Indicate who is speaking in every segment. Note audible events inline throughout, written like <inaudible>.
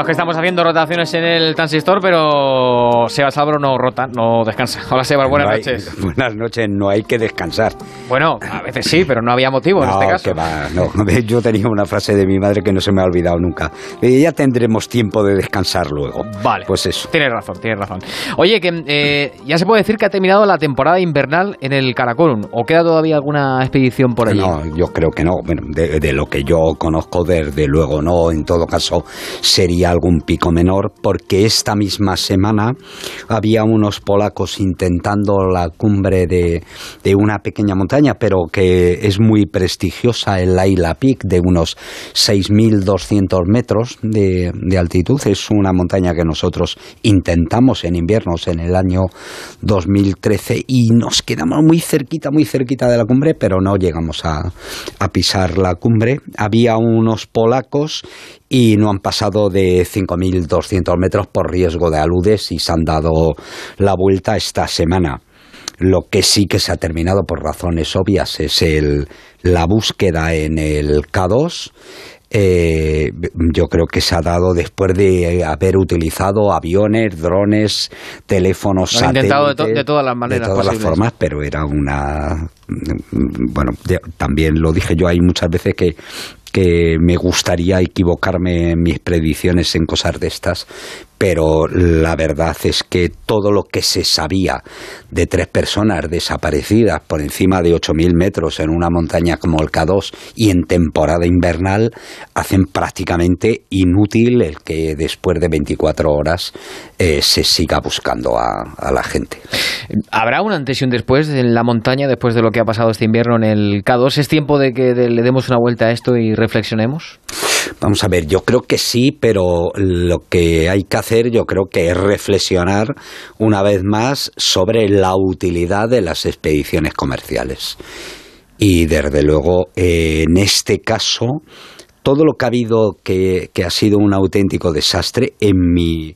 Speaker 1: Fijaos que estamos haciendo rotaciones en el transistor, pero Sebas Álvaro no rota, no descansa. <laughs> Hola Sebas, buenas
Speaker 2: No hay-
Speaker 1: noches. <laughs>
Speaker 2: Buenas noches, no hay que descansar.
Speaker 1: Bueno, a veces sí, pero no había motivo en
Speaker 2: no,
Speaker 1: este caso.
Speaker 2: que va, no. <laughs> Yo tenía una frase de mi madre que no se me ha olvidado nunca. Eh, Ya tendremos tiempo de descansar luego.
Speaker 1: Vale.
Speaker 2: Pues eso.
Speaker 1: Tienes razón, tienes razón. Oye, que eh, ya se puede decir que ha terminado la temporada invernal en el Karakorum. ¿O queda todavía alguna expedición por allí?
Speaker 2: No, yo creo que no. Bueno, de, de lo que yo conozco, desde luego no. En todo caso, sería algún pico menor, porque esta misma semana había unos polacos intentando la cumbre de, de una pequeña montaña, pero que es muy prestigiosa, el Laila Peak, de unos 6.200 metros de, de altitud. Es una montaña que nosotros intentamos en inviernos en el año 2013 y nos quedamos muy cerquita, muy cerquita de la cumbre, pero no llegamos a, a pisar la cumbre. Había unos polacos y no han pasado de 5.200 metros por riesgo de aludes y se han dado la vuelta esta semana. Lo que sí que se ha terminado por razones obvias es el, la búsqueda en el K2. Eh, yo creo que se ha dado después de haber utilizado aviones, drones, teléfonos,
Speaker 1: Lo han intentado de to-
Speaker 2: satélites,
Speaker 1: de todas las maneras
Speaker 2: de todas las formas, pero era una bueno, ya- también lo dije yo, hay muchas veces que que me gustaría equivocarme en mis predicciones en cosas de estas, pero la verdad es que todo lo que se sabía de tres personas desaparecidas por encima de 8.000 metros en una montaña como el K2 y en temporada invernal hacen prácticamente inútil el que después de 24 horas eh, se siga buscando a, la gente.
Speaker 1: ¿Habrá un antes y un después en la montaña después de lo que ha pasado este invierno en el K2? ¿Es tiempo de que le demos una vuelta a esto y reflexionemos?
Speaker 2: Vamos a ver, yo creo que sí, pero lo que hay que hacer yo creo que es reflexionar una vez más sobre la utilidad de las expediciones comerciales. Y desde luego, en este caso, todo lo que ha habido que, que ha sido un auténtico desastre, en mi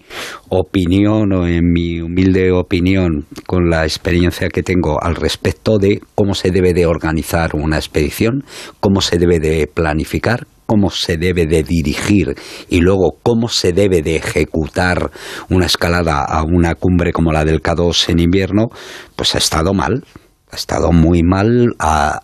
Speaker 2: opinión o en mi humilde opinión, con la experiencia que tengo al respecto de cómo se debe de organizar una expedición, cómo se debe de planificar, cómo se debe de dirigir y luego cómo se debe de ejecutar una escalada a una cumbre como la del K2 en invierno, pues ha estado mal ha estado muy mal a,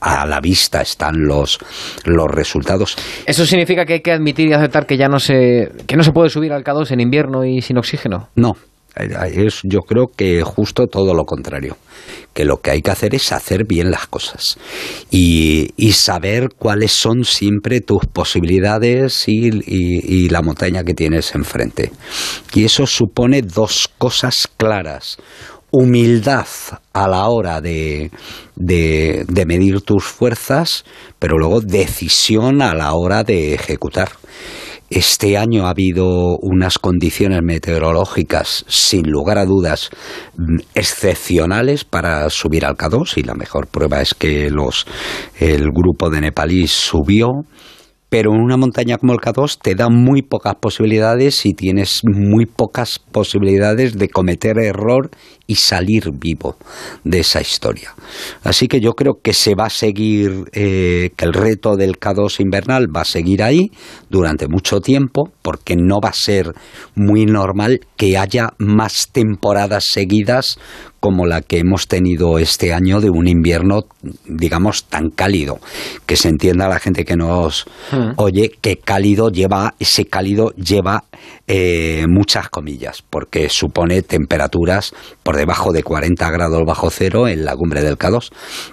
Speaker 2: a la vista están los, los resultados.
Speaker 1: ¿Eso significa que hay que admitir y aceptar que ya no se, que no se puede subir al K2 en invierno y sin oxígeno?
Speaker 2: No, es, yo creo que justo todo lo contrario, que lo que hay que hacer es hacer bien las cosas y, y saber cuáles son siempre tus posibilidades y, y- la montaña que tienes enfrente. Y eso supone dos cosas claras. Humildad a la hora de, de medir tus fuerzas, pero luego decisión a la hora de ejecutar. Este año ha habido unas condiciones meteorológicas, sin lugar a dudas, mm, excepcionales para subir al K2 y la mejor prueba es que los, el grupo de nepalíes subió. Pero en una montaña como el K2 te da muy pocas posibilidades y tienes muy pocas posibilidades de cometer error y salir vivo de esa historia. Así que yo creo que se va a seguir, eh, que el reto del K2 invernal va a seguir ahí durante mucho tiempo, porque no va a ser muy normal que haya más temporadas seguidas como la que hemos tenido este año de un invierno, digamos, tan cálido. Que se entienda la gente que nos oye que cálido lleva, ese cálido lleva eh, muchas comillas, porque supone temperaturas por debajo de 40 grados bajo cero en la cumbre del K2.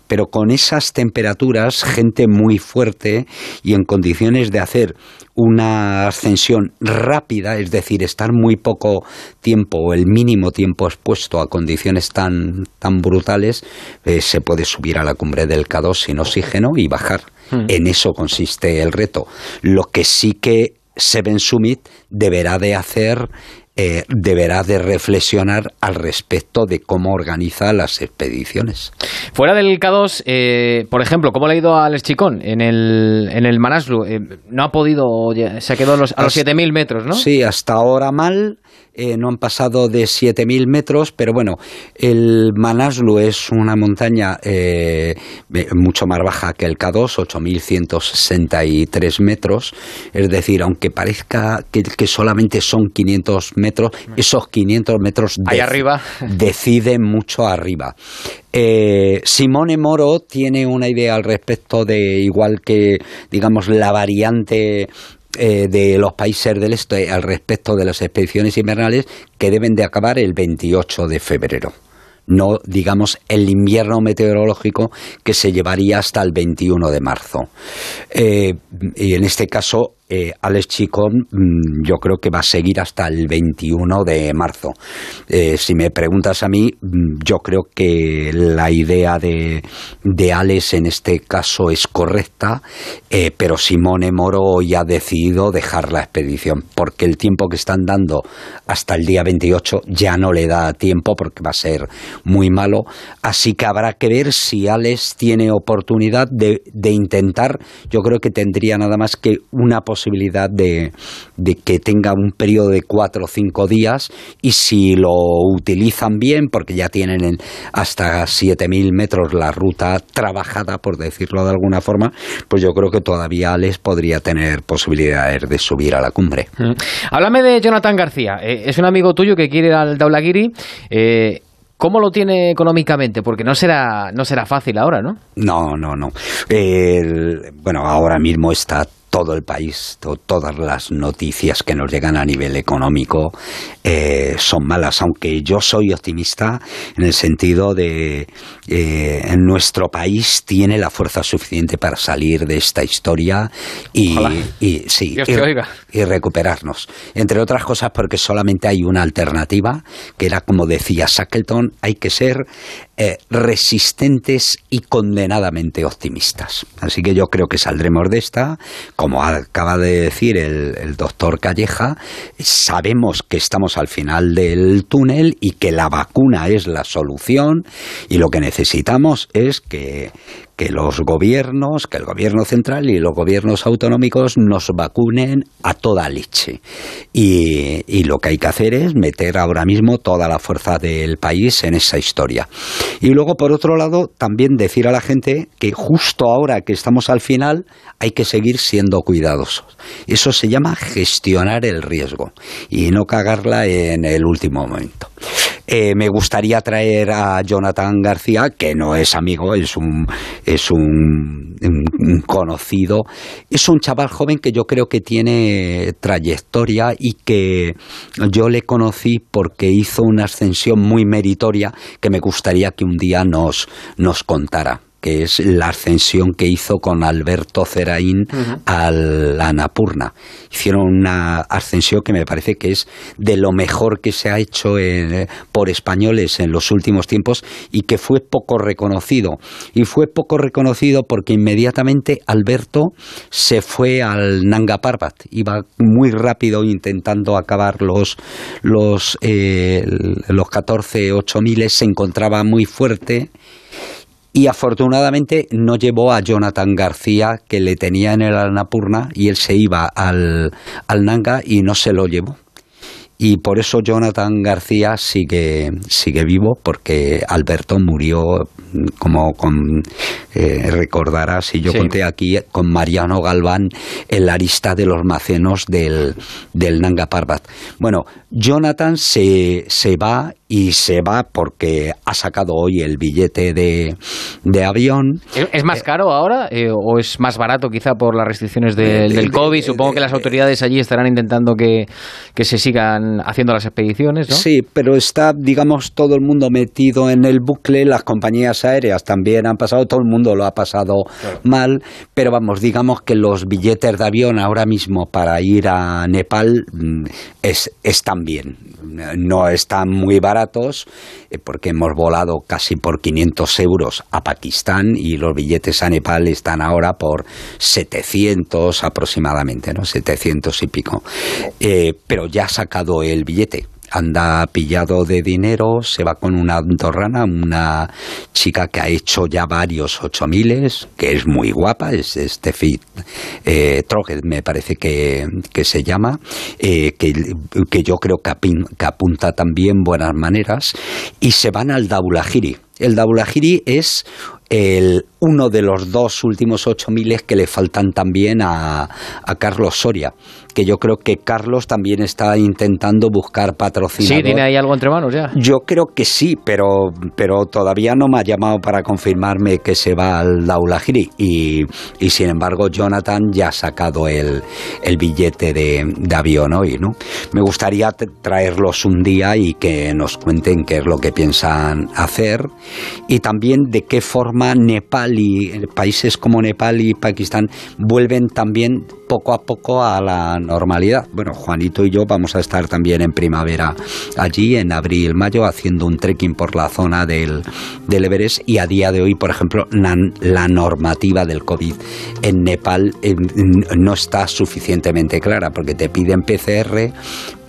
Speaker 2: Pero con esas temperaturas, gente muy fuerte y en condiciones de hacer una ascensión rápida, es decir, estar muy poco tiempo o el mínimo tiempo expuesto a condiciones tan, tan brutales, eh, se puede subir a la cumbre del K2 sin oxígeno y bajar. En eso consiste el reto. Lo que sí que Seven Summit deberá de hacer eh, deberá de reflexionar al respecto de cómo organiza las expediciones.
Speaker 1: Fuera del K2, eh, por ejemplo, ¿cómo le ha ido a Alex Chicón en el, en el Manaslu? Eh, no ha podido, se ha quedado a los, a los 7.000 metros, ¿no?
Speaker 2: Sí, hasta ahora mal. Eh, no han pasado de 7.000 metros, pero bueno, el Manaslu es una montaña eh, mucho más baja que el K2, 8.163 metros, es decir, aunque parezca que, solamente son 500 metros, esos 500 metros
Speaker 1: Ahí arriba.
Speaker 2: deciden mucho arriba. Eh, Simone Moro tiene una idea al respecto de igual que digamos la variante eh, de los países del este al respecto de las expediciones invernales que deben de acabar el 28 de febrero no digamos el invierno meteorológico que se llevaría hasta el 21 de marzo. Eh, y en este caso eh, Alex Chicón mm, yo creo que va a seguir hasta el 21 de marzo. Eh, si me preguntas a mí, mm, yo creo que la idea de, de Alex en este caso es correcta, eh, pero Simone Moro ya ha decidido dejar la expedición, porque el tiempo que están dando hasta el día 28 ya no le da tiempo porque va a ser muy malo, así que habrá que ver si Alex tiene oportunidad de, de intentar, yo creo que tendría nada más que una posibilidad posibilidad de, que tenga un periodo de cuatro o cinco días y si lo utilizan bien, porque ya tienen en hasta 7.000 metros la ruta trabajada, por decirlo de alguna forma, pues yo creo que todavía les podría tener posibilidades de subir a la cumbre.
Speaker 1: Mm. Háblame de Jonathan García. Eh, es un amigo tuyo que quiere ir al Daulagiri. Eh, ¿Cómo lo tiene económicamente? Porque no será, no será fácil ahora, ¿no?
Speaker 2: No, no, no. bueno, ahora mismo está todo el país, todas las noticias que nos llegan a nivel económico eh, son malas, aunque yo soy optimista en el sentido de eh, en nuestro país tiene la fuerza suficiente para salir de esta historia y, y sí, y, recuperarnos. Entre otras cosas porque solamente hay una alternativa, que era como decía Shackleton, hay que ser eh, resistentes y condenadamente optimistas. Así que yo creo que saldremos de esta. Como acaba de decir el, el doctor Calleja, sabemos que estamos al final del túnel y que la vacuna es la solución y lo que necesitamos es que, que los gobiernos, que el gobierno central y los gobiernos autonómicos nos vacunen a toda leche. Y, y, lo que hay que hacer es meter ahora mismo toda la fuerza del país en esa historia. Y luego, por otro lado, también decir a la gente que justo ahora que estamos al final hay que seguir siendo cuidadosos. Eso se llama gestionar el riesgo y no cagarla en el último momento. Eh, me gustaría traer a Jonathan García, que no es amigo, es un, es un, conocido. Es un chaval joven que yo creo que tiene trayectoria y que yo le conocí porque hizo una ascensión muy meritoria que me gustaría que un día nos, nos contara que es la ascensión que hizo con Alberto Ceraín a la Anapurna. Hicieron una ascensión que me parece que es de lo mejor que se ha hecho por españoles en los últimos tiempos y que fue poco reconocido. Y fue poco reconocido porque inmediatamente Alberto se fue al Nanga Parbat. Iba muy rápido intentando acabar los, los, eh, los 14 8000, se encontraba muy fuerte y afortunadamente no llevó a Jonathan García, que le tenía en el Annapurna, y él se iba al, al Nanga y no se lo llevó. Y por eso Jonathan García sigue, sigue vivo, porque Alberto murió, como con, eh, recordarás, y yo conté aquí, con Mariano Galván en la lista de los macenos del, del Nanga Parbat. Bueno, Jonathan se, se va y se va porque ha sacado hoy el billete de, de avión.
Speaker 1: ¿Es más caro ahora eh, o es más barato quizá por las restricciones del COVID? Supongo que las autoridades allí estarán intentando que, que, se sigan haciendo las expediciones, ¿no?
Speaker 2: Sí, pero está, digamos, todo el mundo metido en el bucle, las compañías aéreas también han pasado, todo el mundo lo ha pasado mal, pero vamos, digamos que los billetes de avión ahora mismo para ir a Nepal mm, es, están bien no están muy baratos eh, porque hemos volado casi por 500 euros a Pakistán y los billetes a Nepal están ahora por 700 aproximadamente, ¿no? 700 y pico. Eh, pero ya ha sacado el billete anda pillado de dinero, se va con una andorrana, una chica que ha hecho ya varios ocho miles, que es muy guapa, es Steffi eh, me parece que, se llama, eh, que, que, yo creo que, que, apunta también buenas maneras, y se van al Daulahiri. El Daulahiri es el, uno de los dos últimos ocho miles que le faltan también a, a Carlos Soria que yo creo que Carlos también está intentando buscar patrocinador.
Speaker 1: Sí, tiene ahí algo entre manos ya.
Speaker 2: Yo creo que sí, pero, pero todavía no me ha llamado para confirmarme que se va al Daulahiri y, y sin embargo Jonathan ya ha sacado el, el billete de, de, avión hoy, ¿no? Me gustaría traerlos un día y que nos cuenten qué es lo que piensan hacer y también de qué forma Nepal y países como Nepal y Pakistán vuelven también poco a poco a la normalidad. Bueno, Juanito y yo vamos a estar también en primavera allí, en abril, mayo, haciendo un trekking por la zona del, del Everest y a día de hoy, por ejemplo, la, normativa del COVID en Nepal no está suficientemente clara porque te piden PCR,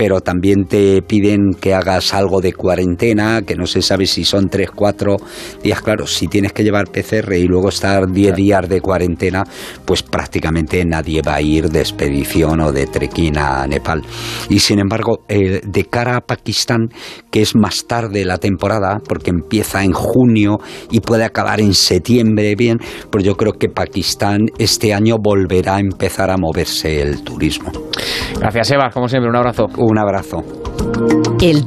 Speaker 2: pero también te piden que hagas algo de cuarentena, que no se sabe si son 3, 4 días. Claro, si tienes que llevar PCR y luego estar 10 días de cuarentena, pues prácticamente nadie va a ir de expedición o de trekking a Nepal. Y sin embargo, eh, de cara a Pakistán, que es más tarde la temporada, porque empieza en junio y puede acabar en septiembre, bien, pues yo creo que Pakistán este año volverá a empezar a moverse el turismo.
Speaker 1: Gracias, Eva. Como siempre, un abrazo.
Speaker 2: Un abrazo.
Speaker 3: El